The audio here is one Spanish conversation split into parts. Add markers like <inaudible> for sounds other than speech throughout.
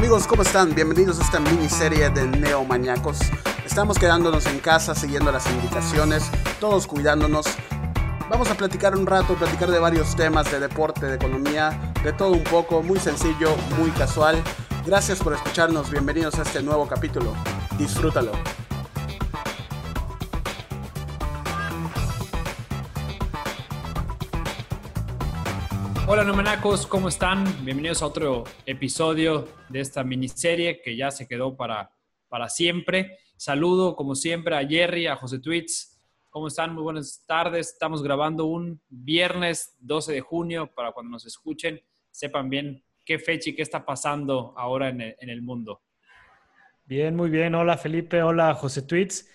Amigos, ¿cómo están? Bienvenidos a esta miniserie de Neomaniacos. Estamos quedándonos en casa, siguiendo las indicaciones, todos cuidándonos. Vamos a platicar un rato, platicar de varios temas de deporte, de economía, de todo un poco, muy sencillo, muy casual. Gracias por escucharnos, bienvenidos a este nuevo capítulo. Disfrútalo. Hola Nomenacos, ¿cómo están? Bienvenidos a otro episodio de esta miniserie que ya se quedó para, para siempre. Saludo, como siempre, a Jerry, a José Tweets. ¿Cómo están? Muy buenas tardes. Estamos grabando un viernes 12 de junio para cuando nos escuchen sepan bien qué fecha y qué está pasando ahora en el, en el mundo. Bien, muy bien. Hola Felipe, hola José Tweets.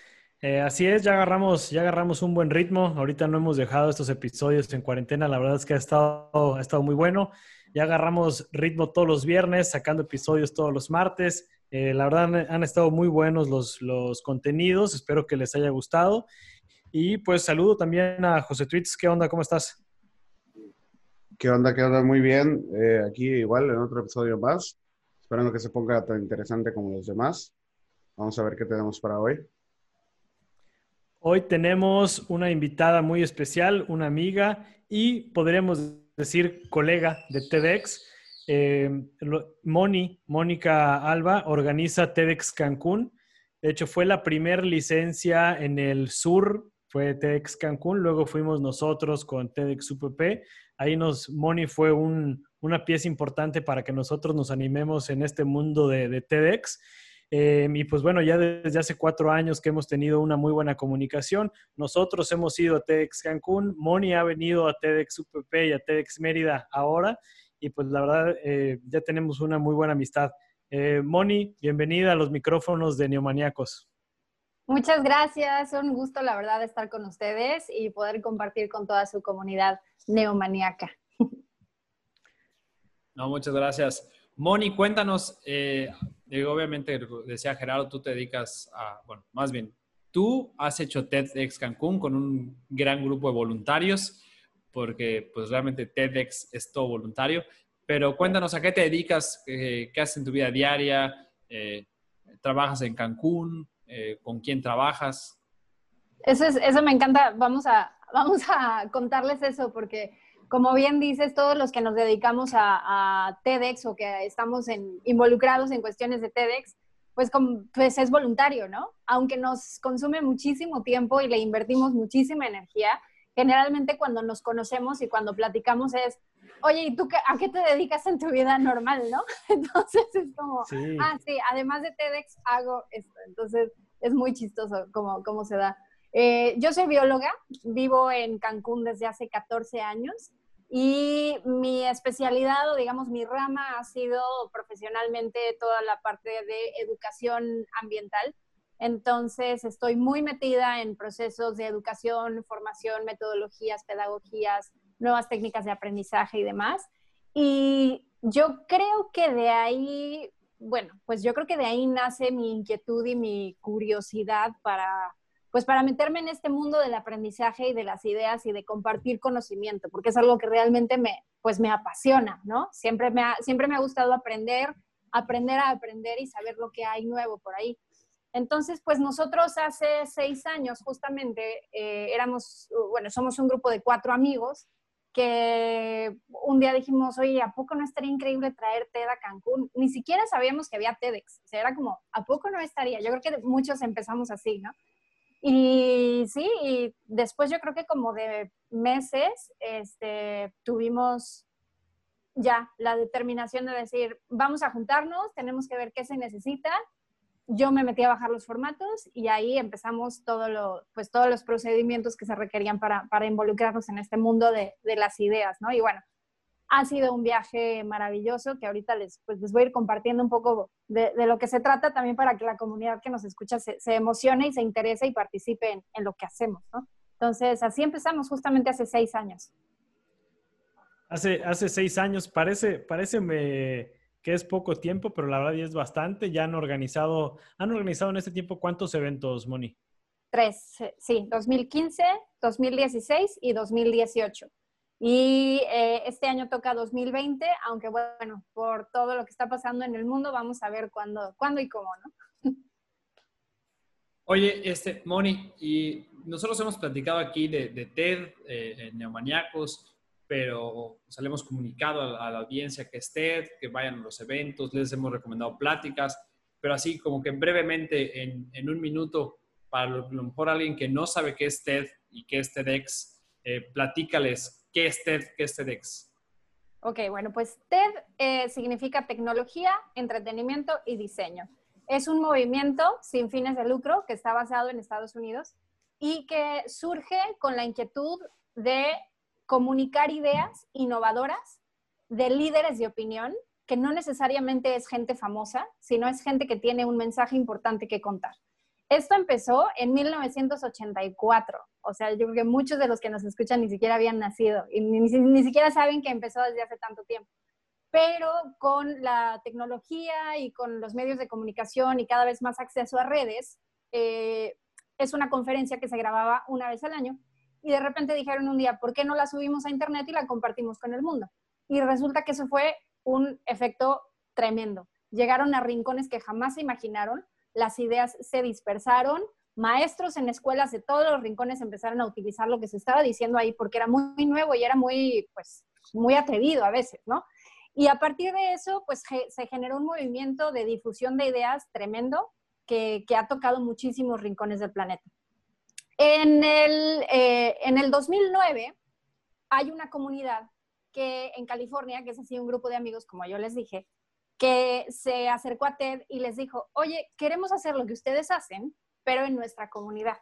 Eh, así es, ya agarramos, ya agarramos un buen ritmo. Ahorita no hemos dejado estos episodios en cuarentena. La verdad es que ha estado, ha estado muy bueno. Ya agarramos ritmo todos los viernes, sacando episodios todos los martes. Eh, la verdad han, estado muy buenos los, los contenidos. Espero que les haya gustado. Y pues saludo también a José Tweets. ¿Qué onda? ¿Cómo estás? ¿Qué onda? ¿Qué onda? Muy bien. Eh, aquí igual en otro episodio más. Esperando que se ponga tan interesante como los demás. Vamos a ver qué tenemos para hoy. Hoy tenemos una invitada muy especial, una amiga y podríamos decir colega de TEDx. Eh, Moni, Mónica Alba, organiza TEDx Cancún. De hecho, fue la primera licencia en el sur, fue TEDx Cancún. Luego fuimos nosotros con TEDx UPP. Ahí nos, Moni fue un, una pieza importante para que nosotros nos animemos en este mundo de TEDx. Eh, y pues bueno, ya desde hace cuatro años que hemos tenido una muy buena comunicación. Nosotros hemos ido a TEDx Cancún, Moni ha venido a TEDx UPP y a TEDx Mérida ahora. Y pues la verdad, eh, ya tenemos una muy buena amistad. Eh, Moni, bienvenida a los micrófonos de Neomaniacos. Muchas gracias, un gusto la verdad estar con ustedes y poder compartir con toda su comunidad neomaniaca. No, muchas gracias. Moni, cuéntanos, eh, obviamente decía Gerardo, tú te dedicas a, bueno, más bien, tú has hecho TEDx Cancún con un gran grupo de voluntarios, porque pues realmente TEDx es todo voluntario, pero cuéntanos a qué te dedicas, eh, qué haces en tu vida diaria, eh, trabajas en Cancún, eh, con quién trabajas. Eso, es, eso me encanta, vamos a, vamos a contarles eso, porque como bien dices, todos los que nos dedicamos a, a TEDx o que estamos en, involucrados en cuestiones de TEDx, pues, con, pues es voluntario, ¿no? Aunque nos consume muchísimo tiempo y le invertimos muchísima energía, generalmente cuando nos conocemos y cuando platicamos es, oye, ¿y tú qué, a qué te dedicas en tu vida normal, no? <laughs> Entonces es como, sí. ah, sí, además de TEDx hago esto. Entonces es muy chistoso cómo, cómo se da. Eh, yo soy bióloga, vivo en Cancún desde hace 14 años y mi especialidad o digamos mi rama ha sido profesionalmente toda la parte de educación ambiental. Entonces estoy muy metida en procesos de educación, formación, metodologías, pedagogías, nuevas técnicas de aprendizaje y demás. Y yo creo que de ahí, bueno, pues yo creo que de ahí nace mi inquietud y mi curiosidad para pues para meterme en este mundo del aprendizaje y de las ideas y de compartir conocimiento, porque es algo que realmente me, pues me apasiona, ¿no? Siempre me ha, siempre me ha gustado aprender, aprender a aprender y saber lo que hay nuevo por ahí. Entonces, pues nosotros hace seis años justamente eh, éramos, bueno, somos un grupo de cuatro amigos que un día dijimos, oye, ¿a poco no estaría increíble traer TED a Cancún? Ni siquiera sabíamos que había TEDx, o sea, era como, ¿a poco no estaría? Yo creo que muchos empezamos así, ¿no? Y sí, y después yo creo que como de meses este, tuvimos ya la determinación de decir, vamos a juntarnos, tenemos que ver qué se necesita. Yo me metí a bajar los formatos y ahí empezamos todo lo, pues, todos los procedimientos que se requerían para, para involucrarnos en este mundo de, de las ideas, ¿no? Y bueno, ha sido un viaje maravilloso que ahorita les, pues, les voy a ir compartiendo un poco de, de, lo que se trata también para que la comunidad que nos escucha se, se emocione y se interese y participe en, en, lo que hacemos, ¿no? Entonces, así empezamos justamente hace seis años. Hace, hace seis años, parece, parece me, que es poco tiempo, pero la verdad ya es bastante. Ya han organizado, han organizado en este tiempo cuántos eventos, Moni? Tres, sí, 2015, 2016 y 2018. Y eh, este año toca 2020, aunque bueno, por todo lo que está pasando en el mundo, vamos a ver cuándo, cuándo y cómo, ¿no? Oye, este, Moni, y nosotros hemos platicado aquí de, TED, eh, Neomaniacos, pero nos hemos comunicado a, la audiencia que es TED, que vayan a los eventos, les hemos recomendado pláticas, pero así como que brevemente, en, en un minuto, para lo, mejor alguien que no sabe qué es TED y qué es TEDx, eh, platícales qué es TED, qué es TEDx. Ok, bueno, pues TED eh, significa tecnología, entretenimiento y diseño. Es un movimiento sin fines de lucro que está basado en Estados Unidos y que surge con la inquietud de comunicar ideas innovadoras de líderes de opinión, que no necesariamente es gente famosa, sino es gente que tiene un mensaje importante que contar. Esto empezó en 1984, o sea, yo creo que muchos de los que nos escuchan ni siquiera habían nacido y ni, siquiera saben que empezó desde hace tanto tiempo. Pero con la tecnología y con los medios de comunicación y cada vez más acceso a redes, eh, es una conferencia que se grababa una vez al año y de repente dijeron un día, ¿por qué no la subimos a internet y la compartimos con el mundo? Y resulta que eso fue un efecto tremendo. Llegaron a rincones que jamás se imaginaron, las ideas se dispersaron, maestros en escuelas de todos los rincones empezaron a utilizar lo que se estaba diciendo ahí porque era muy nuevo y era muy, pues, muy atrevido a veces, ¿no? Y a partir de eso, pues se generó un movimiento de difusión de ideas tremendo que, que ha tocado muchísimos rincones del planeta. En el, eh, en el 2009 hay una comunidad que en California, que es así un grupo de amigos, como yo les dije, que se acercó a TED y les dijo, oye, queremos hacer lo que ustedes hacen, pero en nuestra comunidad.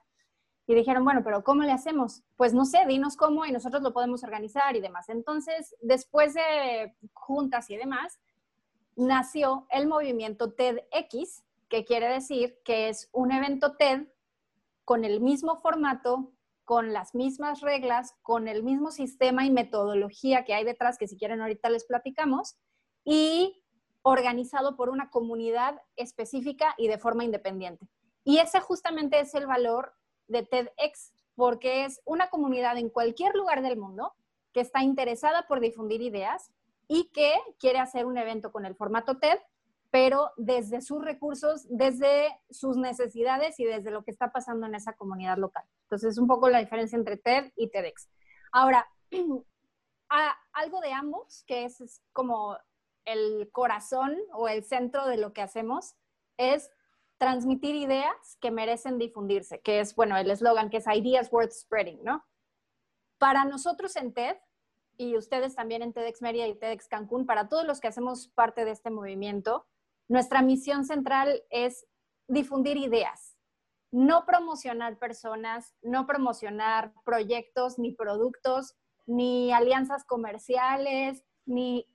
Y dijeron, bueno, pero ¿cómo le hacemos? Pues no sé, dinos cómo y nosotros lo podemos organizar y demás. Entonces, después de juntas y demás, nació el movimiento TEDx, que quiere decir que es un evento TED con el mismo formato, con las mismas reglas, con el mismo sistema y metodología que hay detrás, que si quieren ahorita les platicamos, y organizado por una comunidad específica y de forma independiente. Y ese justamente es el valor de TEDx, porque es una comunidad en cualquier lugar del mundo que está interesada por difundir ideas y que quiere hacer un evento con el formato TED pero desde sus recursos, desde sus necesidades y desde lo que está pasando en esa comunidad local. Entonces, es un poco la diferencia entre TED y TEDx. Ahora, <clears throat> algo de ambos, que es, como el corazón o el centro de lo que hacemos, es transmitir ideas que merecen difundirse, que es, bueno, el eslogan que es Ideas Worth Spreading, ¿no? Para nosotros en TED, y ustedes también en TEDx Media y TEDx Cancún, para todos los que hacemos parte de este movimiento, nuestra misión central es difundir ideas, no promocionar personas, no promocionar proyectos ni productos, ni alianzas comerciales, ni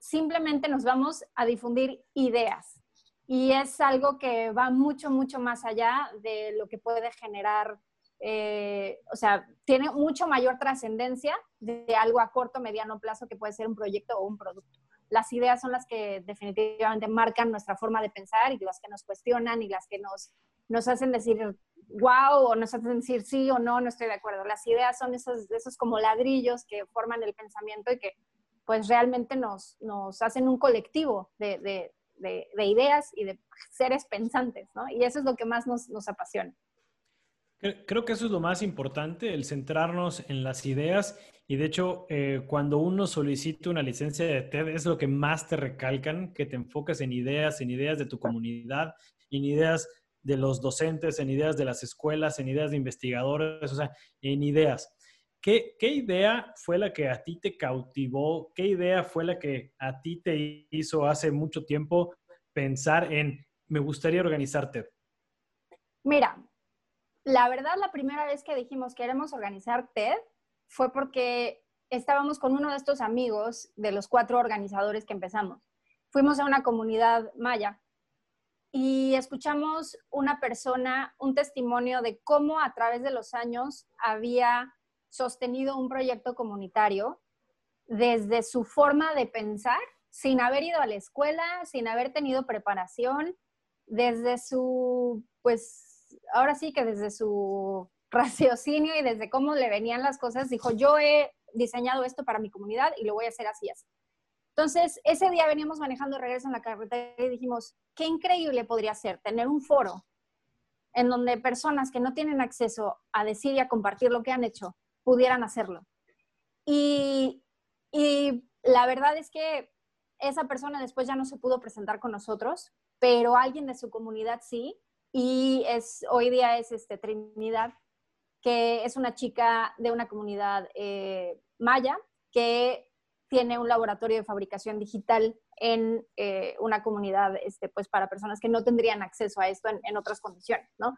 simplemente nos vamos a difundir ideas. Y es algo que va mucho, mucho más allá de lo que puede generar, eh, o sea, tiene mucho mayor trascendencia de algo a corto, mediano plazo que puede ser un proyecto o un producto las ideas son las que definitivamente marcan nuestra forma de pensar y las que nos cuestionan y las que nos, nos hacen decir wow o nos hacen decir sí o no, no estoy de acuerdo. Las ideas son esos, esos como ladrillos que forman el pensamiento y que pues realmente nos, nos hacen un colectivo de, de, de, ideas y de seres pensantes, ¿no? Y eso es lo que más nos, nos apasiona. Creo que eso es lo más importante, el centrarnos en las ideas. Y de hecho, eh, cuando uno solicita una licencia de TED, es lo que más te recalcan, que te enfocas en ideas, en ideas de tu comunidad, en ideas de los docentes, en ideas de las escuelas, en ideas de investigadores, o sea, en ideas. ¿Qué, ¿Qué idea fue la que a ti te cautivó? ¿Qué idea fue la que a ti te hizo hace mucho tiempo pensar en, me gustaría organizar TED? Mira, la verdad, la primera vez que dijimos queremos organizar TED fue porque estábamos con uno de estos amigos de los cuatro organizadores que empezamos. Fuimos a una comunidad maya y escuchamos una persona, un testimonio de cómo a través de los años había sostenido un proyecto comunitario desde su forma de pensar, sin haber ido a la escuela, sin haber tenido preparación, desde su, pues, ahora sí que desde su <laughs> raciocinio y desde cómo le venían las cosas, dijo, yo he diseñado esto para mi comunidad y lo voy a hacer así. Entonces, ese día veníamos manejando regreso en la carretera y dijimos, qué increíble podría ser tener un foro en donde personas que no tienen acceso a decir y a compartir lo que han hecho pudieran hacerlo. Y, y la verdad es que esa persona después ya no se pudo presentar con nosotros, pero alguien de su comunidad sí. Y es, hoy día es este, Trinidad, que es una chica de una comunidad eh, maya que tiene un laboratorio de fabricación digital en eh, una comunidad este, pues, para personas que no tendrían acceso a esto en, otras condiciones, ¿no?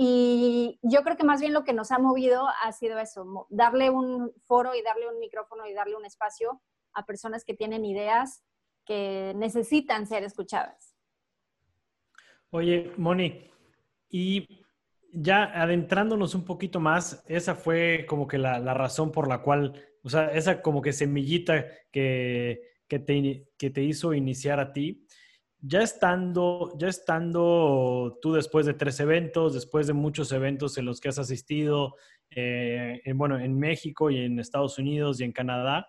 Y yo creo que más bien lo que nos ha movido ha sido eso, darle un foro y darle un micrófono y darle un espacio a personas que tienen ideas que necesitan ser escuchadas. Oye, Moni, y ya adentrándonos un poquito más, esa fue como que la, la razón por la cual o sea, esa como que semillita que, que, te, que te hizo iniciar a ti, ya estando, ya estando tú después de tres eventos, después de muchos eventos en los que has asistido, eh, en, bueno, en México y en Estados Unidos y en Canadá,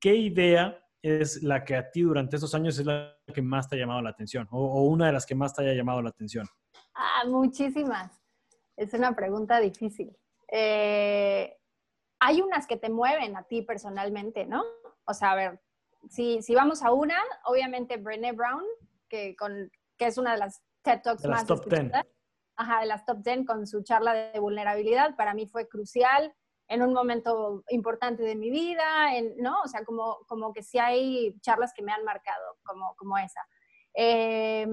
¿qué idea es la que a ti durante esos años es la que más te ha llamado la atención o, o una de las que más te haya llamado la atención? Ah, muchísimas. Es una pregunta difícil. Eh, hay unas que te mueven a ti personalmente, ¿no? O sea, a ver, si, si vamos a una, obviamente Brené Brown, que, con, que es una de las TED Talks de las más top 10. Ajá, de las top 10 con su charla de vulnerabilidad, para mí fue crucial en un momento importante de mi vida, en, ¿no? O sea, como, como que sí hay charlas que me han marcado, como, como esa. Eh,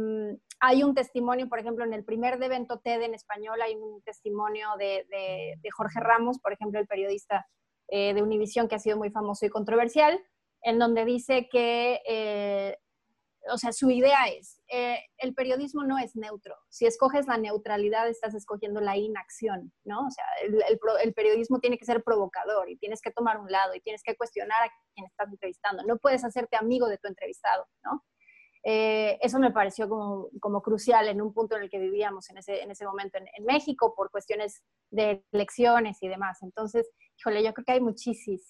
hay un testimonio, por ejemplo, en el primer evento TED en español, hay un testimonio de, de, Jorge Ramos, por ejemplo, el periodista eh, de Univisión que ha sido muy famoso y controversial, en donde dice que, eh, o sea, su idea es, eh, el periodismo no es neutro. Si escoges la neutralidad, estás escogiendo la inacción, ¿no? O sea, el, el, periodismo tiene que ser provocador y tienes que tomar un lado y tienes que cuestionar a quien estás entrevistando. No puedes hacerte amigo de tu entrevistado, ¿no? Eh, eso me pareció como, como, crucial en un punto en el que vivíamos en ese, en ese momento en, en, México por cuestiones de elecciones y demás. Entonces, híjole, yo creo que hay muchísimas,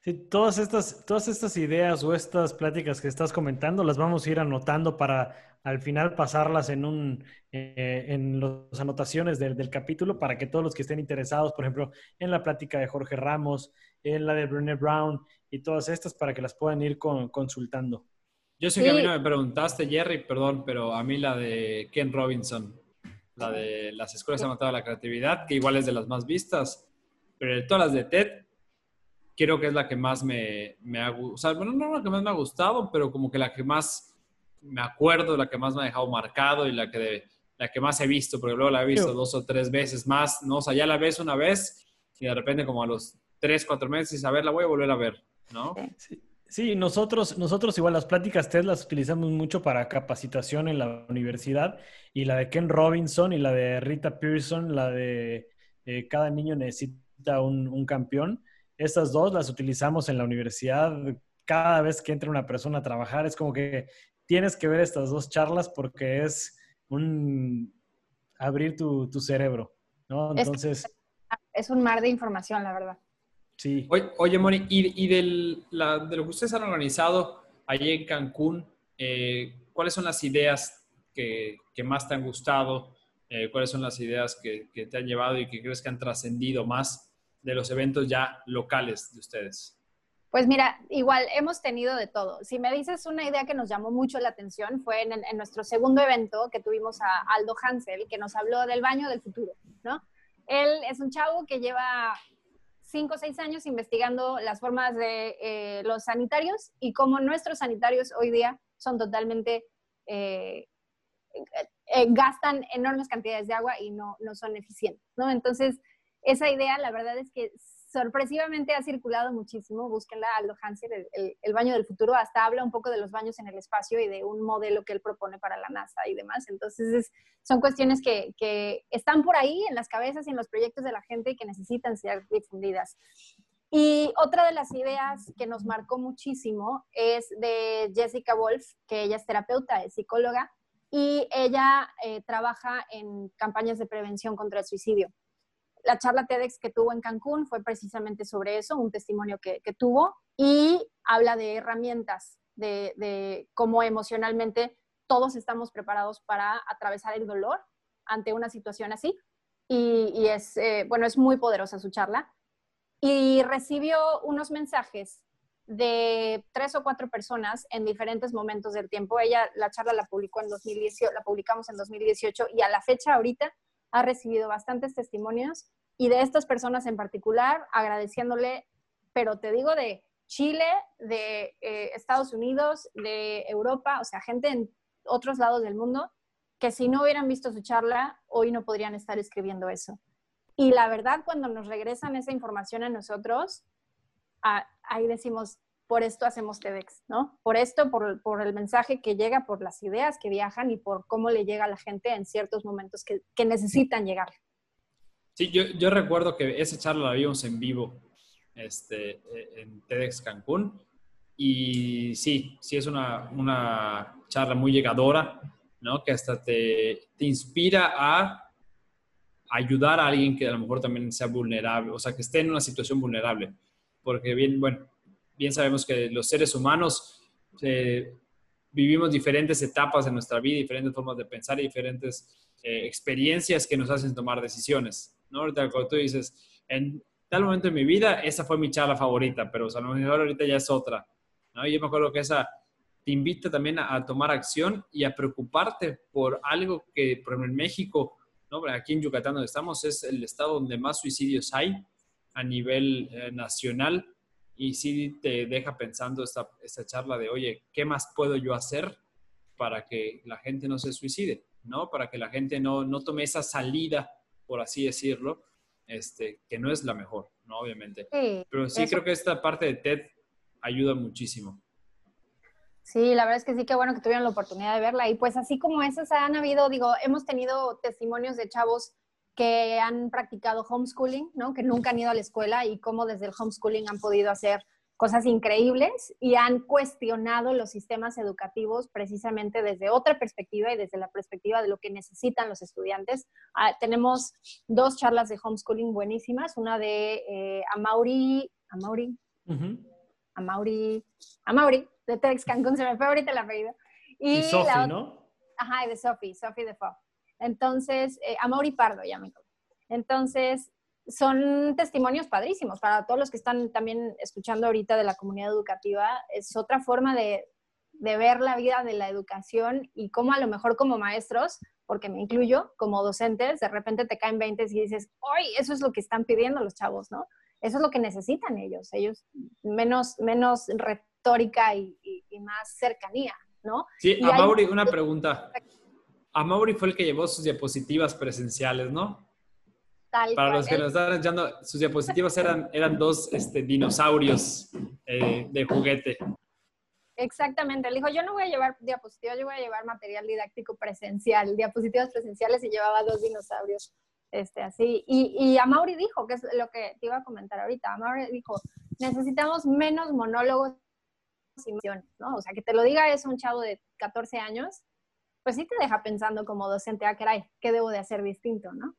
sí, sí, sí, sí, Sí, todas estas, todas estas ideas o estas pláticas que estás comentando las vamos a ir anotando para al final pasarlas en, un, eh, en las anotaciones del, del, capítulo para que todos los que estén interesados, por ejemplo, en la plática de Jorge Ramos, en la de Brené Brown y todas estas para que las puedan ir con, consultando. Yo sé que a mí no me preguntaste, Jerry, perdón, pero a mí la de Ken Robinson, la de las escuelas han matado a la creatividad, que igual es de las más vistas, pero de todas las de TED, creo que es la que más me, me ha gustado. O sea, bueno, no la que más me ha gustado, pero como que la que más me acuerdo, la que más me ha dejado marcado y la que, la que más he visto, porque luego la he visto dos o tres veces más, ¿no? O sea, ya la ves una vez y de repente como a los tres, cuatro meses, a ver, la voy a volver a ver, ¿no? Sí. Sí, nosotros, nosotros igual las pláticas TED las utilizamos mucho para capacitación en la universidad y la de Ken Robinson y la de Rita Pearson, la de eh, Cada niño necesita un, un, campeón. Estas dos las utilizamos en la universidad cada vez que entra una persona a trabajar. Es como que tienes que ver estas dos charlas porque es un abrir tu, tu cerebro, ¿no? Entonces... Es, un mar de información, la verdad. Sí. Oye, oye Moni, y, y del, la, de lo que ustedes han organizado allí en Cancún, eh, ¿cuáles son las ideas que, que, más te han gustado? Eh, ¿Cuáles son las ideas que, que, te han llevado y que crees que han trascendido más de los eventos ya locales de ustedes? Pues mira, igual hemos tenido de todo. Si me dices una idea que nos llamó mucho la atención, fue en, nuestro segundo evento que tuvimos a Aldo Hansel, que nos habló del baño del futuro, ¿no? Él es un chavo que lleva cinco o seis años investigando las formas de eh, los sanitarios y cómo nuestros sanitarios hoy día son totalmente, eh, eh, gastan enormes cantidades de agua y no, no son eficientes, ¿no? Entonces, esa idea, la verdad es que sorpresivamente ha circulado muchísimo. Búsquenla, Aldo Hansel, el, baño del futuro. Hasta habla un poco de los baños en el espacio y de un modelo que él propone para la NASA y demás. Entonces, es, son cuestiones que, que, están por ahí en las cabezas y en los proyectos de la gente y que necesitan ser difundidas. Y otra de las ideas que nos marcó muchísimo es de Jessica Wolf, que ella es terapeuta, es psicóloga, y ella eh, trabaja en campañas de prevención contra el suicidio. La charla TEDx que tuvo en Cancún fue precisamente sobre eso, un testimonio que, tuvo, y habla de herramientas, de, cómo emocionalmente todos estamos preparados para atravesar el dolor ante una situación así. Y, es, eh, bueno, es muy poderosa su charla. Y recibió unos mensajes de tres o cuatro personas en diferentes momentos del tiempo. Ella, la charla la publicó en 2018, la publicamos en 2018 y a la fecha ahorita ha recibido bastantes testimonios y de estas personas en particular agradeciéndole, pero te digo de Chile, de eh, Estados Unidos, de Europa, o sea, gente en otros lados del mundo que si no hubieran visto su charla, hoy no podrían estar escribiendo eso. Y la verdad, cuando nos regresan esa información a nosotros, ahí decimos, por esto hacemos TEDx, ¿no? Por esto, por, por, el mensaje que llega, por las ideas que viajan y por cómo le llega a la gente en ciertos momentos que, que necesitan llegar. Sí, yo, yo, recuerdo que esa charla la vimos en vivo este, en TEDx Cancún y sí, sí es una, una charla muy llegadora, ¿no? Que hasta te, te inspira a ayudar a alguien que a lo mejor también sea vulnerable, o sea, que esté en una situación vulnerable porque bien, bueno, bien sabemos que los seres humanos eh, vivimos diferentes etapas en nuestra vida, diferentes formas de pensar y diferentes eh, experiencias que nos hacen tomar decisiones, ¿no? Ahorita cuando tú dices, en tal momento de mi vida, esa fue mi charla favorita, pero a lo mejor ahorita ya es otra, ¿no? Yo me acuerdo que esa te invita también a, tomar acción y a preocuparte por algo que, por ejemplo, en México, ¿no? Aquí en Yucatán donde estamos es el estado donde más suicidios hay, a nivel eh, nacional y sí te deja pensando esta, esta charla de, oye, ¿qué más puedo yo hacer para que la gente no se suicide? ¿no? Para que la gente no, no tome esa salida, por así decirlo, este, que no es la mejor, ¿no? Obviamente. Pero sí creo que esta parte de TED ayuda muchísimo. Sí, la verdad es que sí, qué bueno que tuvieron la oportunidad de verla. Y pues así como esas han habido, digo, hemos tenido testimonios de chavos que han practicado homeschooling, ¿no? que nunca han ido a la escuela y cómo desde el homeschooling han podido hacer cosas increíbles y han cuestionado los sistemas educativos precisamente desde otra perspectiva y desde la perspectiva de lo que necesitan los estudiantes. Ah, tenemos dos charlas de homeschooling buenísimas, una de eh, Amauri, Amauri, Amauri, Amauri, de TEDx Cancún, se me fue ahorita el apellido. Y, y Sophie, ¿no? Ajá, de Sophie, Sophie de Fo. Entonces, eh, Amaury Pardo, ya me Entonces, son testimonios padrísimos para todos los que están también escuchando ahorita de la comunidad educativa. Es otra forma de, ver la vida de la educación y cómo a lo mejor como maestros, porque me incluyo, como docentes, de repente te caen 20 y dices, ¡ay! Eso es lo que están pidiendo los chavos, ¿no? Eso es lo que necesitan ellos. Ellos menos, menos retórica y, más cercanía, ¿no? Sí, Amaury, una pregunta. A Mauri fue el que llevó sus diapositivas presenciales, ¿no? Para los que nos están echando, sus diapositivas eran, eran dos este, dinosaurios eh, de juguete. Exactamente, él dijo, yo no voy a llevar diapositivas, yo voy a llevar material didáctico presencial, diapositivas presenciales y llevaba dos dinosaurios, este, así. Y, y a Mauri dijo, que es lo que te iba a comentar ahorita, a Mauri dijo, necesitamos menos monólogos y ¿no? O sea, que te lo diga es un chavo de 14 años pues sí te deja pensando como docente, ah, caray, ¿qué debo de hacer distinto, no?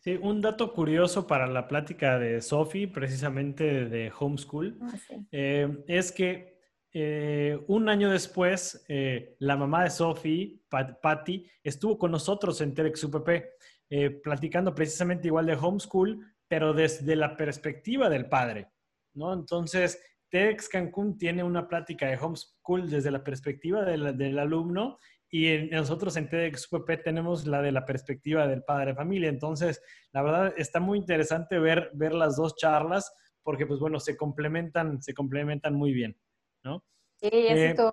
Sí, un dato curioso para la plática de Sophie, precisamente de Homeschool, ah, eh, es que eh, un año después, eh, la mamá de Sophie, Patty, estuvo con nosotros en TEDx UPP, platicando precisamente igual de Homeschool, pero desde la perspectiva del padre, ¿no? Entonces, TEDx Cancún tiene una plática de Homeschool desde la perspectiva del alumno y nosotros en TEDxUPP tenemos la de la perspectiva del padre de familia. Entonces, la verdad está muy interesante ver, ver las dos charlas porque, pues bueno, se complementan, se complementan muy bien, ¿no? Sí, eso eh,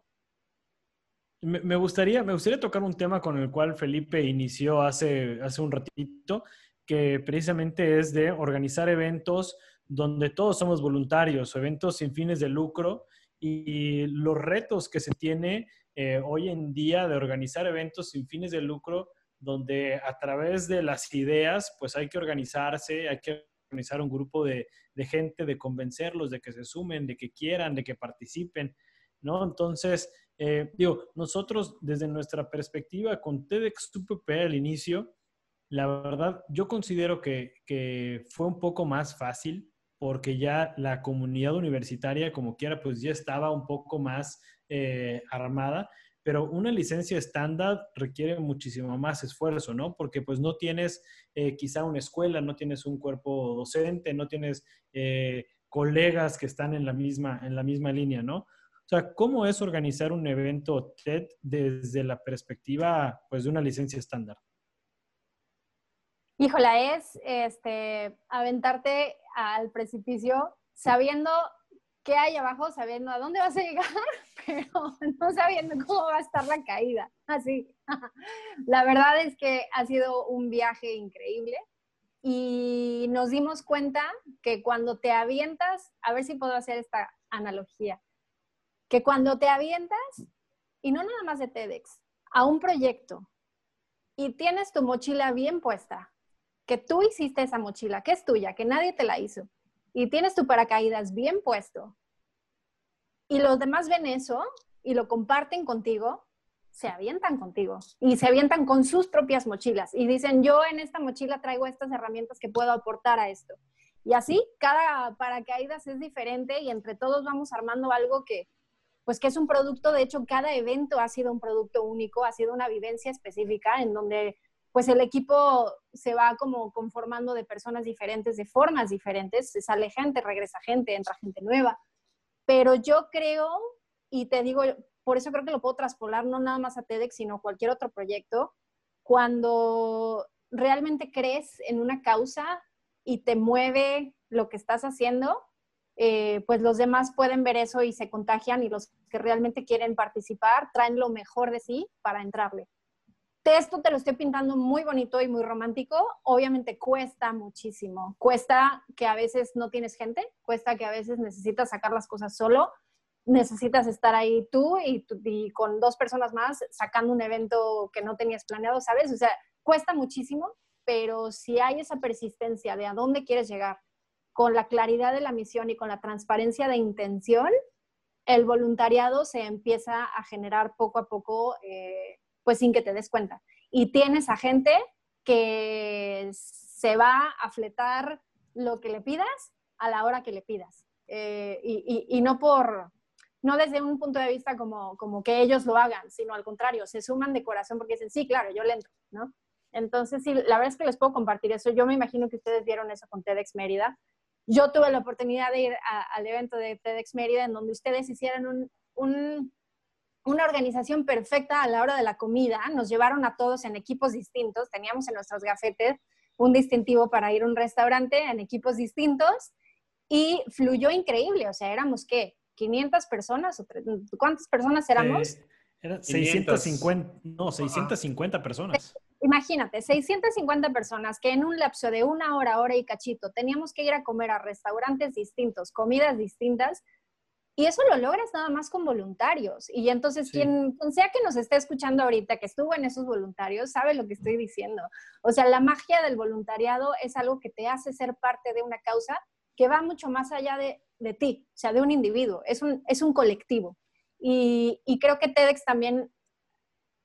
me, gustaría, me gustaría tocar un tema con el cual Felipe inició hace, hace un ratito, que precisamente es de organizar eventos donde todos somos voluntarios, eventos sin fines de lucro y los retos que se tiene eh, hoy en día de organizar eventos sin fines de lucro, donde a través de las ideas, pues hay que organizarse, hay que organizar un grupo de, gente, de convencerlos de que se sumen, de que quieran, de que participen, ¿no? Entonces, eh, digo, nosotros desde nuestra perspectiva con TEDx al inicio, la verdad, yo considero que, que fue un poco más fácil porque ya la comunidad universitaria, como quiera, pues ya estaba un poco más eh, armada, pero una licencia estándar requiere muchísimo más esfuerzo, ¿no? Porque pues no tienes eh, quizá una escuela, no tienes un cuerpo docente, no tienes eh, colegas que están en la, misma, en la misma línea, ¿no? O sea, ¿cómo es organizar un evento TED desde la perspectiva pues, de una licencia estándar? Híjola, es este, aventarte al precipicio sabiendo qué hay abajo, sabiendo a dónde vas a llegar, <laughs> pero no sabiendo cómo va a estar la caída. Así. <laughs> La verdad es que ha sido un viaje increíble y nos dimos cuenta que cuando te avientas, a ver si puedo hacer esta analogía, que cuando te avientas, y no nada más de TEDx, a un proyecto y tienes tu mochila bien puesta, que tú hiciste esa mochila, que es tuya, que nadie te la hizo, y tienes tu paracaídas bien puesto, y los demás ven eso y lo comparten contigo, se avientan contigo y se avientan con sus propias mochilas y dicen, yo en esta mochila traigo estas herramientas que puedo aportar a esto. Y así, cada paracaídas es diferente y entre todos vamos armando algo que, pues que es un producto, de hecho, cada evento ha sido un producto único, ha sido una vivencia específica en donde pues el equipo se va como conformando de personas diferentes, de formas diferentes, sale gente, regresa gente, entra gente nueva. Pero yo creo, y te digo, por eso creo que lo puedo traspolar no nada más a TEDx, sino a cualquier otro proyecto, cuando realmente crees en una causa y te mueve lo que estás haciendo, eh, pues los demás pueden ver eso y se contagian y los que realmente quieren participar traen lo mejor de sí para entrarle esto te lo estoy pintando muy bonito y muy romántico. Obviamente cuesta muchísimo. Cuesta que a veces no tienes gente, cuesta que a veces necesitas sacar las cosas solo, necesitas estar ahí tú y, y con dos personas más sacando un evento que no tenías planeado, ¿sabes? O sea, cuesta muchísimo, pero si hay esa persistencia de a dónde quieres llegar, con la claridad de la misión y con la transparencia de intención, el voluntariado se empieza a generar poco a poco. Eh, pues sin que te des cuenta. Y tienes a gente que se va a fletar lo que le pidas a la hora que le pidas. Eh, y, no por, no desde un punto de vista como, como que ellos lo hagan, sino al contrario, se suman de corazón porque dicen, sí, claro, yo le entro, ¿no? Entonces, sí, la verdad es que les puedo compartir eso. Yo me imagino que ustedes vieron eso con TEDx Mérida. Yo tuve la oportunidad de ir al evento de TEDx Mérida en donde ustedes hicieran un, un una organización perfecta a la hora de la comida. Nos llevaron a todos en equipos distintos. Teníamos en nuestros gafetes un distintivo para ir a un restaurante en equipos distintos y fluyó increíble. O sea, éramos qué? 500 personas o ¿cuántas personas éramos? Eh, eran 650, no, 650 personas. Imagínate, 650 personas que en un lapso de una hora, hora y cachito, teníamos que ir a comer a restaurantes distintos, comidas distintas, y eso lo logras nada más con voluntarios. Y entonces, quien, sea que nos esté escuchando ahorita, que estuvo en esos voluntarios, sabe lo que estoy diciendo. O sea, la magia del voluntariado es algo que te hace ser parte de una causa que va mucho más allá de, de ti, o sea, de un individuo. Es un, es un colectivo. Y, y, creo que TEDx también,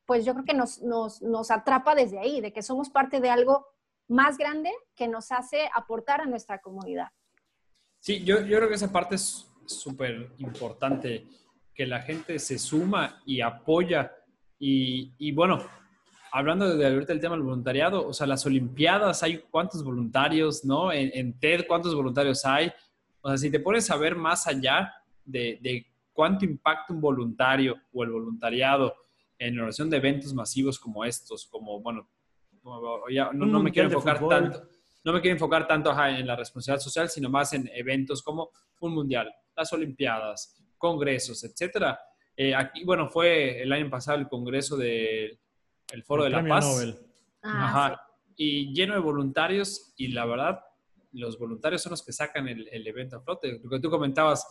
pues yo creo que nos, nos, nos atrapa desde ahí, de que somos parte de algo más grande que nos hace aportar a nuestra comunidad. Sí, yo, yo creo que esa parte es súper importante que la gente se suma y apoya. Y, bueno, hablando de ahorita el tema del voluntariado, o sea, las Olimpiadas, hay cuántos voluntarios, ¿no? En, TED, ¿cuántos voluntarios hay? O sea, si te pones a ver más allá de, cuánto impacta un voluntario o el voluntariado en la relación de eventos masivos como estos, como, bueno, no, me quiero enfocar tanto, no me quiero enfocar tanto en la responsabilidad social, sino más en eventos como un mundial, las Olimpiadas, congresos, etcétera. Eh, aquí, bueno, fue el año pasado el congreso del Foro de la Paz. Ah, Ajá. Y lleno de voluntarios y la verdad, los voluntarios son los que sacan el, evento a flote. Lo que tú comentabas,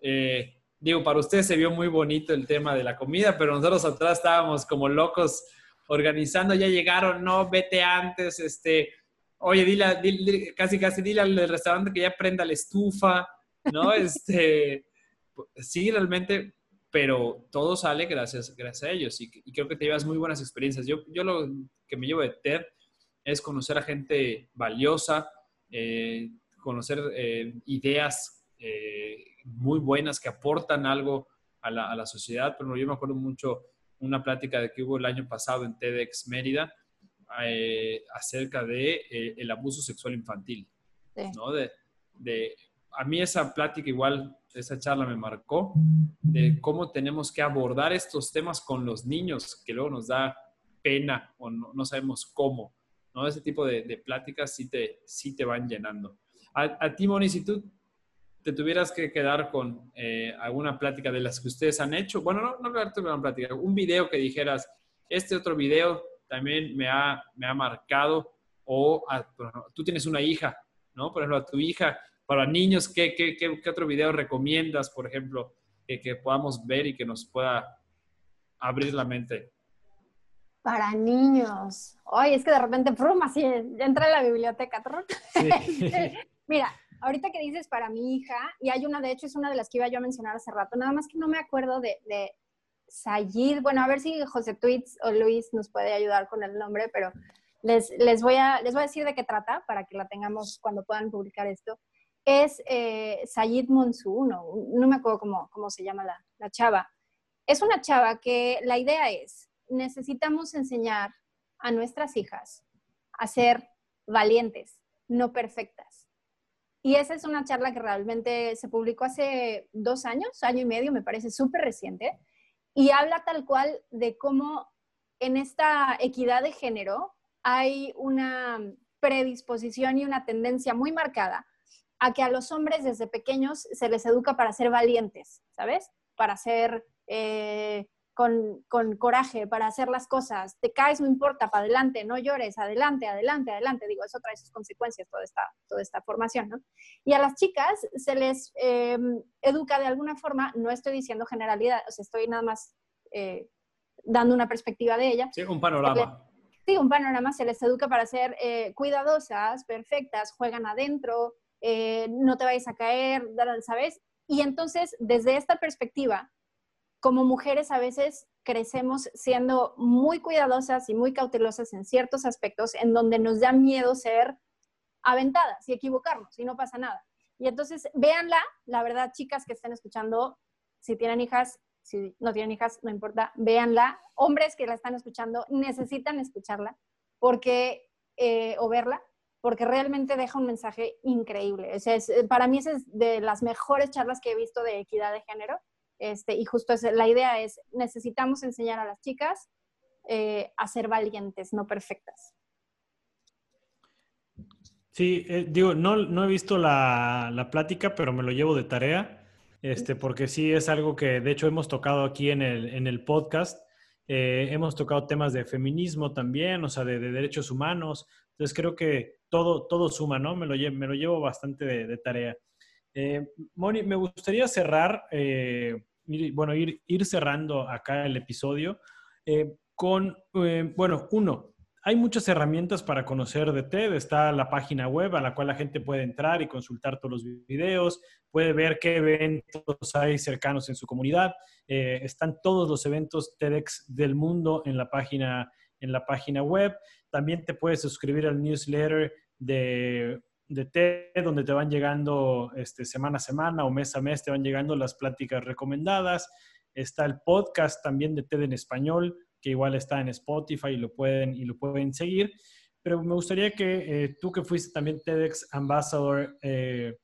eh, digo, para ustedes se vio muy bonito el tema de la comida, pero nosotros atrás estábamos como locos organizando, ya llegaron, no, vete antes, este, oye, dile, casi casi dile al restaurante que ya prenda la estufa, ¿no? Este, sí, realmente, pero todo sale gracias, gracias a ellos y, creo que te llevas muy buenas experiencias. Yo, yo lo que me llevo de TED es conocer a gente valiosa, eh, conocer eh, ideas eh, muy buenas que aportan algo a la, a la, sociedad. Pero yo me acuerdo mucho una plática de que hubo el año pasado en TEDx Mérida acerca de el abuso sexual infantil. ¿no? De, de, a mí esa plática igual, esa charla me marcó de cómo tenemos que abordar estos temas con los niños, que luego nos da pena o no, sabemos cómo. ¿no? Ese tipo de, de, pláticas sí te, sí te van llenando. A, a ti, Moni, si tú te tuvieras que quedar con eh, alguna plática de las que ustedes han hecho, bueno, no, no quedarte una plática, un video que dijeras, este otro video también me ha, me ha marcado, o a, tú tienes una hija, ¿no? Por ejemplo, a tu hija, para niños, ¿qué, qué, qué, qué otro video recomiendas, por ejemplo, que, que podamos ver y que nos pueda abrir la mente? Para niños. Ay, es que de repente, prum, así, ya entra en la biblioteca. Sí. <laughs> Mira, ahorita que dices para mi hija, y hay una, de hecho, es una de las que iba yo a mencionar hace rato, nada más que no me acuerdo de, de Sayid. Bueno, a ver si José Tweets o Luis nos puede ayudar con el nombre, pero les, les, voy a, les voy a decir de qué trata para que la tengamos cuando puedan publicar esto. Es eh, Sayid Monsu, no, no me acuerdo cómo, cómo se llama la, la chava. Es una chava que la idea es, necesitamos enseñar a nuestras hijas a ser valientes, no perfectas. Y esa es una charla que realmente se publicó hace dos años, año y medio, me parece súper reciente, y habla tal cual de cómo en esta equidad de género hay una predisposición y una tendencia muy marcada a que a los hombres desde pequeños se les educa para ser valientes, ¿sabes? Para ser eh, con, con, coraje para hacer las cosas, te caes, no importa, para adelante, no llores, adelante, adelante, adelante. Digo, eso trae sus consecuencias, toda esta, toda esta formación, ¿no? Y a las chicas se les eh, educa de alguna forma, no estoy diciendo generalidad, o sea, estoy nada más eh, dando una perspectiva de ella. Sí, un panorama. Sí, un panorama, se les educa para ser eh, cuidadosas, perfectas, juegan adentro, eh, no te vayas a caer, ¿sabes? Y entonces, desde esta perspectiva, como mujeres a veces crecemos siendo muy cuidadosas y muy cautelosas en ciertos aspectos en donde nos da miedo ser aventadas y equivocarnos y no pasa nada. Y entonces, véanla, la verdad, chicas que estén escuchando, si tienen hijas, si no tienen hijas, no importa, véanla. Hombres que la están escuchando, necesitan escucharla porque, eh, o verla, porque realmente deja un mensaje increíble. O sea, es, para mí es de las mejores charlas que he visto de equidad de género este, y justo es, la idea es, necesitamos enseñar a las chicas eh, a ser valientes, no perfectas. Sí, eh, digo, no, no, he visto la, la, plática, pero me lo llevo de tarea, este, porque sí es algo que de hecho hemos tocado aquí en el, en el podcast. Eh, hemos tocado temas de feminismo también, o sea, de, de, derechos humanos. Entonces creo que todo, todo suma, ¿no? Me lo, me lo llevo bastante de, de tarea. Eh, Moni, me gustaría cerrar eh, ir, bueno, ir, ir, cerrando acá el episodio eh, con, eh, bueno, uno, hay muchas herramientas para conocer de TED. Está la página web a la cual la gente puede entrar y consultar todos los videos, puede ver qué eventos hay cercanos en su comunidad. Eh, están todos los eventos TEDx del mundo en la página en la página web. También te puedes suscribir al newsletter de TED, donde te van llegando este, semana a semana o mes a mes, te van llegando las pláticas recomendadas. Está el podcast también de TED en español, que igual está en Spotify y lo pueden, y lo pueden seguir. Pero me gustaría que eh, tú que fuiste también TEDx Ambassador eh,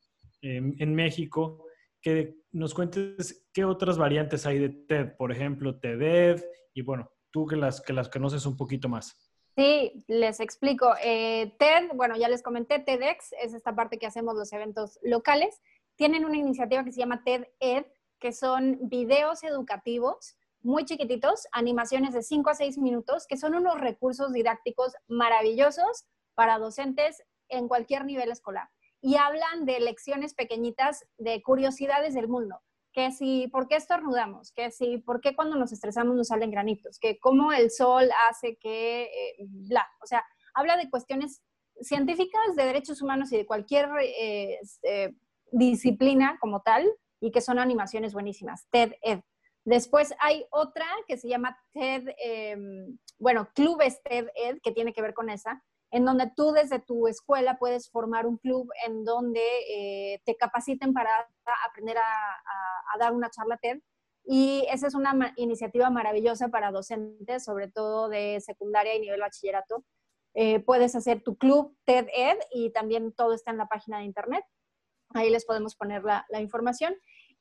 en, en México, que nos cuentes qué otras variantes hay de TED, por ejemplo, TEDED, y bueno, tú que las, que las conoces un poquito más. Sí, les explico. Eh, TED, bueno, ya les comenté, TEDx es esta parte que hacemos los eventos locales. Tienen una iniciativa que se llama TED-Ed, que son videos educativos muy chiquititos, animaciones de 5 a 6 minutos, que son unos recursos didácticos maravillosos para docentes en cualquier nivel escolar. Y hablan de lecciones pequeñitas de curiosidades del mundo que si, ¿por qué estornudamos? Que si, ¿por qué cuando nos estresamos nos salen granitos? Que cómo el sol hace que, eh, bla, o sea, habla de cuestiones científicas de derechos humanos y de cualquier eh, eh, disciplina como tal, y que son animaciones buenísimas, TED Ed. Después hay otra que se llama TED, em, bueno, Clubes TED Ed, que tiene que ver con esa, en donde tú desde tu escuela puedes formar un club en donde eh, te capaciten para aprender a, dar una charla TED. Y esa es una iniciativa maravillosa para docentes, sobre todo de secundaria y nivel bachillerato. Eh, puedes hacer tu club TED Ed y también todo está en la página de internet. Ahí les podemos poner la, información.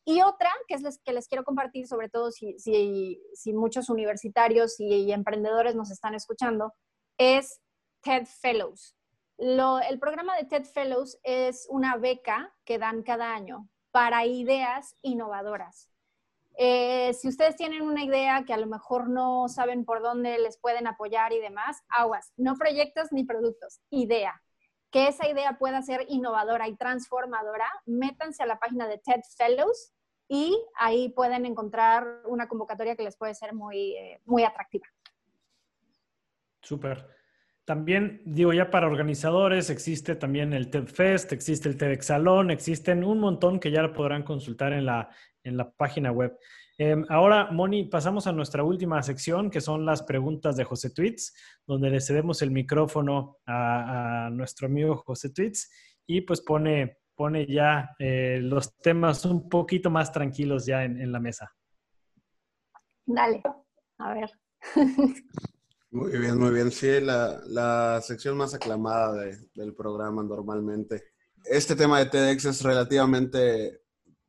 Y otra que, es les, que les quiero compartir, sobre todo si, si, si muchos universitarios y emprendedores nos están escuchando, es TED Fellows. el programa de TED Fellows es una beca que dan cada año para ideas innovadoras. Eh, si ustedes tienen una idea que a lo mejor no saben por dónde les pueden apoyar y demás, aguas, no proyectos ni productos, idea. Que esa idea pueda ser innovadora y transformadora, métanse a la página de TED Fellows y ahí pueden encontrar una convocatoria que les puede ser muy, eh, muy atractiva. Súper. También, digo, ya para organizadores existe también el TED Fest, existe el TEDx Salón, existen un montón que ya podrán consultar en la, en la página web. Em, ahora, Moni, pasamos a nuestra última sección, que son las preguntas de José Tweets, donde le cedemos el micrófono a, nuestro amigo José Tweets y pues pone, pone ya eh, los temas un poquito más tranquilos ya en, en la mesa. Dale, a ver. <laughs> Muy bien, muy bien. Sí, la, la sección más aclamada de, del programa normalmente. Este tema de TEDx es relativamente,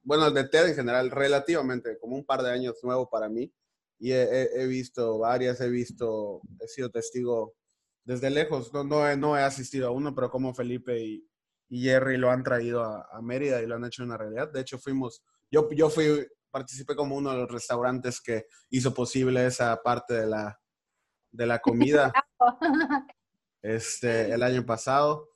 bueno, el de TED en general, relativamente, como un par de años nuevo para mí. Y he, he visto varias, he visto, he sido testigo desde lejos. No, no, he, no he asistido a uno, pero como Felipe y, y Jerry lo han traído a, a, Mérida y lo han hecho una realidad. De hecho, fuimos, yo, yo fui, participé como uno de los restaurantes que hizo posible esa parte de la de la comida <laughs> este, el año pasado.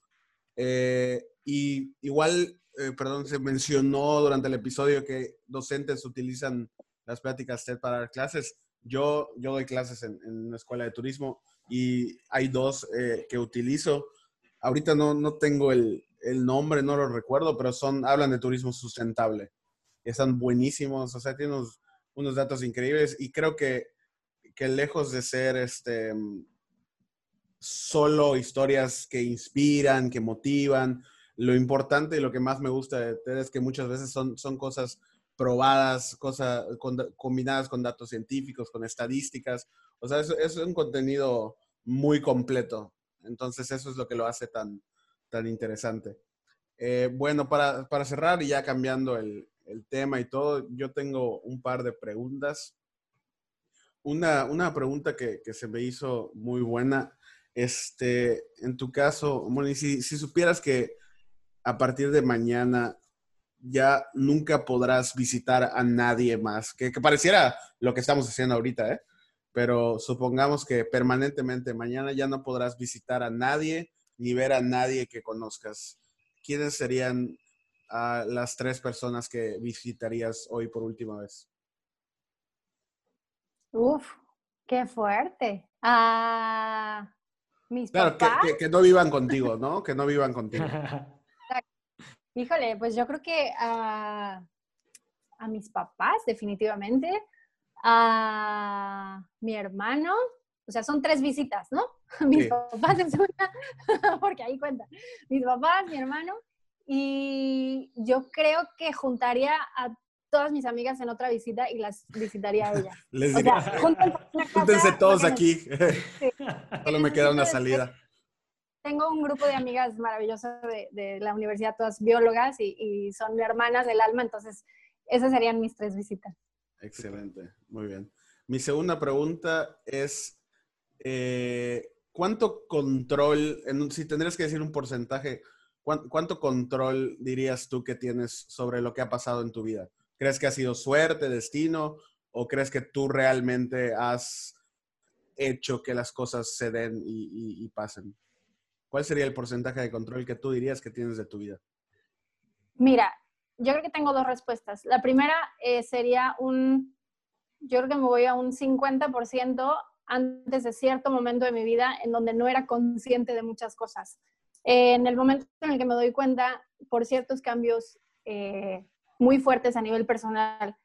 Eh, y igual, eh, perdón, se mencionó durante el episodio que docentes utilizan las pláticas TED para dar clases. Yo, yo doy clases en, una escuela de turismo y hay dos eh, que utilizo. Ahorita no, no tengo el, el, nombre, no lo recuerdo, pero son, hablan de turismo sustentable. Están buenísimos, o sea, tienen unos, unos datos increíbles y creo que que lejos de ser este, solo historias que inspiran, que motivan, lo importante y lo que más me gusta de TED es que muchas veces son, son cosas probadas, cosas combinadas con datos científicos, con estadísticas. O sea, es, un contenido muy completo. Entonces, eso es lo que lo hace tan, tan interesante. Eh, bueno, para, para, cerrar y ya cambiando el, el tema y todo, yo tengo un par de preguntas una, una pregunta que, que, se me hizo muy buena. Este, en tu caso, Moni, si, si supieras que a partir de mañana ya nunca podrás visitar a nadie más, que, que, pareciera lo que estamos haciendo ahorita, ¿eh? pero supongamos que permanentemente mañana ya no podrás visitar a nadie ni ver a nadie que conozcas. ¿Quiénes serían uh, las tres personas que visitarías hoy por última vez? Uf, qué fuerte. Ah, mis claro, Que, que, no vivan contigo, ¿no? Que no vivan contigo. <laughs> Híjole, pues yo creo que a, a mis papás, definitivamente, a mi hermano, o sea, son tres visitas, ¿no? <laughs> Mis papás es una, <laughs> porque ahí cuenta. Mis papás, mi hermano, y yo creo que juntaría a todas mis amigas en otra visita y las visitaría a ella. <laughs> Les diría, <laughs> júntense todos aquí. <laughs> Solo me queda una salida. Tengo un grupo de amigas maravillosas de, la universidad, todas biólogas y, son hermanas del alma, entonces esas serían mis tres visitas. Excelente, muy bien. Mi segunda pregunta es, eh, ¿cuánto control, en, si tendrías que decir un porcentaje, ¿cuánto control dirías tú que tienes sobre lo que ha pasado en tu vida? ¿Crees que ha sido suerte, destino? ¿O crees que tú realmente has hecho que las cosas se den y, pasen? ¿Cuál sería el porcentaje de control que tú dirías que tienes de tu vida? Mira, yo creo que tengo dos respuestas. La primera eh, sería un, yo creo que me voy a un 50% antes de cierto momento de mi vida en donde no era consciente de muchas cosas. en el momento en el que me doy cuenta por ciertos cambios eh, muy fuertes a nivel personal,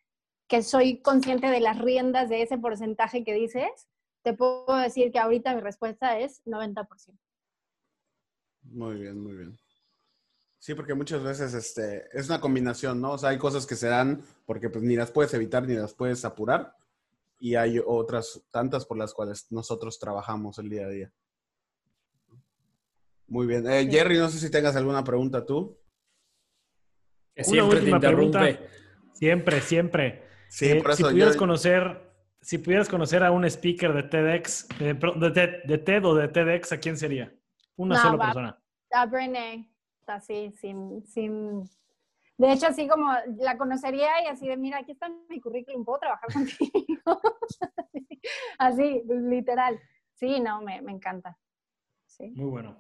que soy consciente de las riendas de ese porcentaje que dices, te puedo decir que ahorita mi respuesta es 90%. Muy bien, muy bien. Sí, porque muchas veces este, es una combinación, ¿no? O sea, hay cosas que se dan porque pues ni las puedes evitar ni las puedes apurar y hay otras tantas por las cuales nosotros trabajamos el día a día. Muy bien. Eh, Jerry, no sé si tengas alguna pregunta tú. Que siempre te interrumpe. Siempre, siempre. Sí, Eh, por si pudieras yo- conocer, si pudieras conocer a un speaker de TEDx, de, de TED, de TED o de TEDx, ¿a quién sería? Una No, sola va- persona. A Brené, así, sin, sin... De hecho, así como la conocería y así de, mira, aquí está mi currículum, ¿puedo trabajar <laughs> contigo? <laughs> así, literal. Sí, no, me, me encanta. Sí. Muy bueno.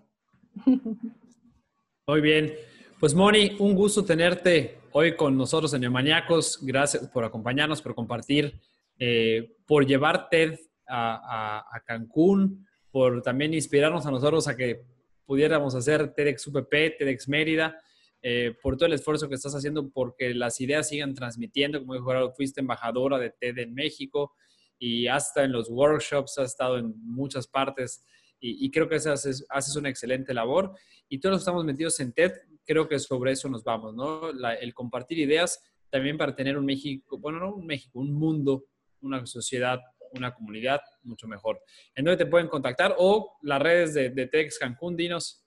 <laughs> Muy bien. Pues Moni, un gusto tenerte hoy con nosotros en Neomaniacos. Gracias por acompañarnos, por compartir, eh, por llevar TED a, a- a Cancún, por también inspirarnos a nosotros a que pudiéramos hacer TEDx UPP, TEDx Mérida, eh, por todo el esfuerzo que estás haciendo porque las ideas sigan transmitiendo. Como dijo Gerardo, fuiste embajadora de TED en México y hasta en los workshops, has estado en muchas partes y, y creo que haces, haces una excelente labor y todos los que estamos metidos en TED, creo que sobre eso nos vamos, ¿no? El compartir ideas también para tener un México, bueno, no un México, un mundo, una sociedad, una comunidad mucho mejor. ¿En dónde te pueden contactar? O las redes de, de TEDx Cancún, dinos.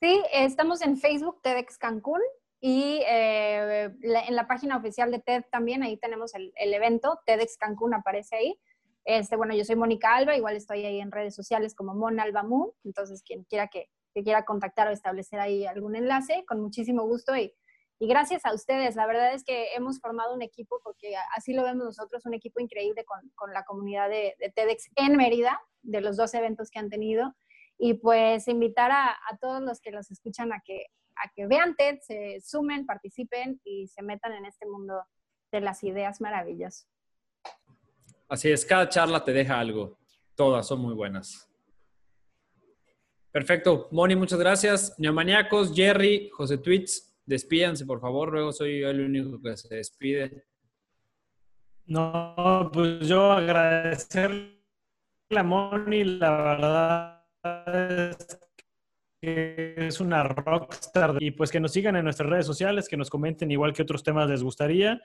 Sí, estamos en Facebook, TEDx Cancún, y eh, en la página oficial de TED también, ahí tenemos el, el evento, TEDx Cancún aparece ahí. Este, bueno, yo soy Mónica Alba, igual estoy ahí en redes sociales como Mon Alba Moon, entonces quien quiera que, que quiera contactar o establecer ahí algún enlace, con muchísimo gusto y, y gracias a ustedes. La verdad es que hemos formado un equipo, porque así lo vemos nosotros, un equipo increíble con, con la comunidad de, de TEDx en Mérida, de los dos eventos que han tenido y pues invitar a, a todos los que los escuchan a que, a que vean TED, se sumen, participen y se metan en este mundo de las ideas maravillosas. Así es, cada charla te deja algo. Todas son muy buenas. Perfecto. Moni, muchas gracias. Neomaniacos, Jerry, José Tweets, despídanse, por favor. Luego soy yo el único que se despide. No, pues yo agradecerle a Moni, la verdad es que es una rockstar y pues que nos sigan en nuestras redes sociales, que nos comenten igual que otros temas les gustaría.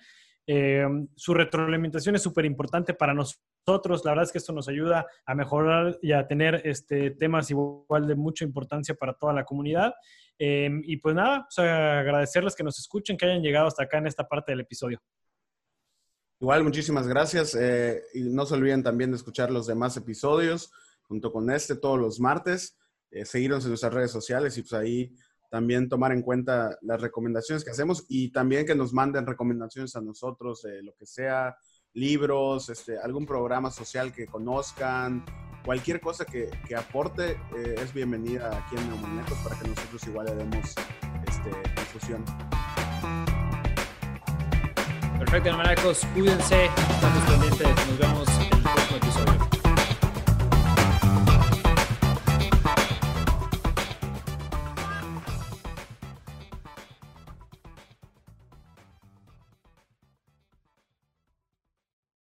Eh, su retroalimentación es súper importante para nosotros. La verdad es que esto nos ayuda a mejorar y a tener este, temas igual de mucha importancia para toda la comunidad. Eh, y pues nada, agradecerles que nos escuchen, que hayan llegado hasta acá en esta parte del episodio. Igual, muchísimas gracias. eh, y no se olviden también de escuchar los demás episodios junto con este todos los martes. seguirnos en nuestras redes sociales y pues ahí también tomar en cuenta las recomendaciones que hacemos y también que nos manden recomendaciones a nosotros de lo que sea, libros, este, algún programa social que conozcan, cualquier cosa que, que aporte eh, es bienvenida aquí en Neomaniacos para que nosotros igual le demos este, difusión. Perfecto, Neomaniacos, cuídense. Estamos pendientes. Nos vemos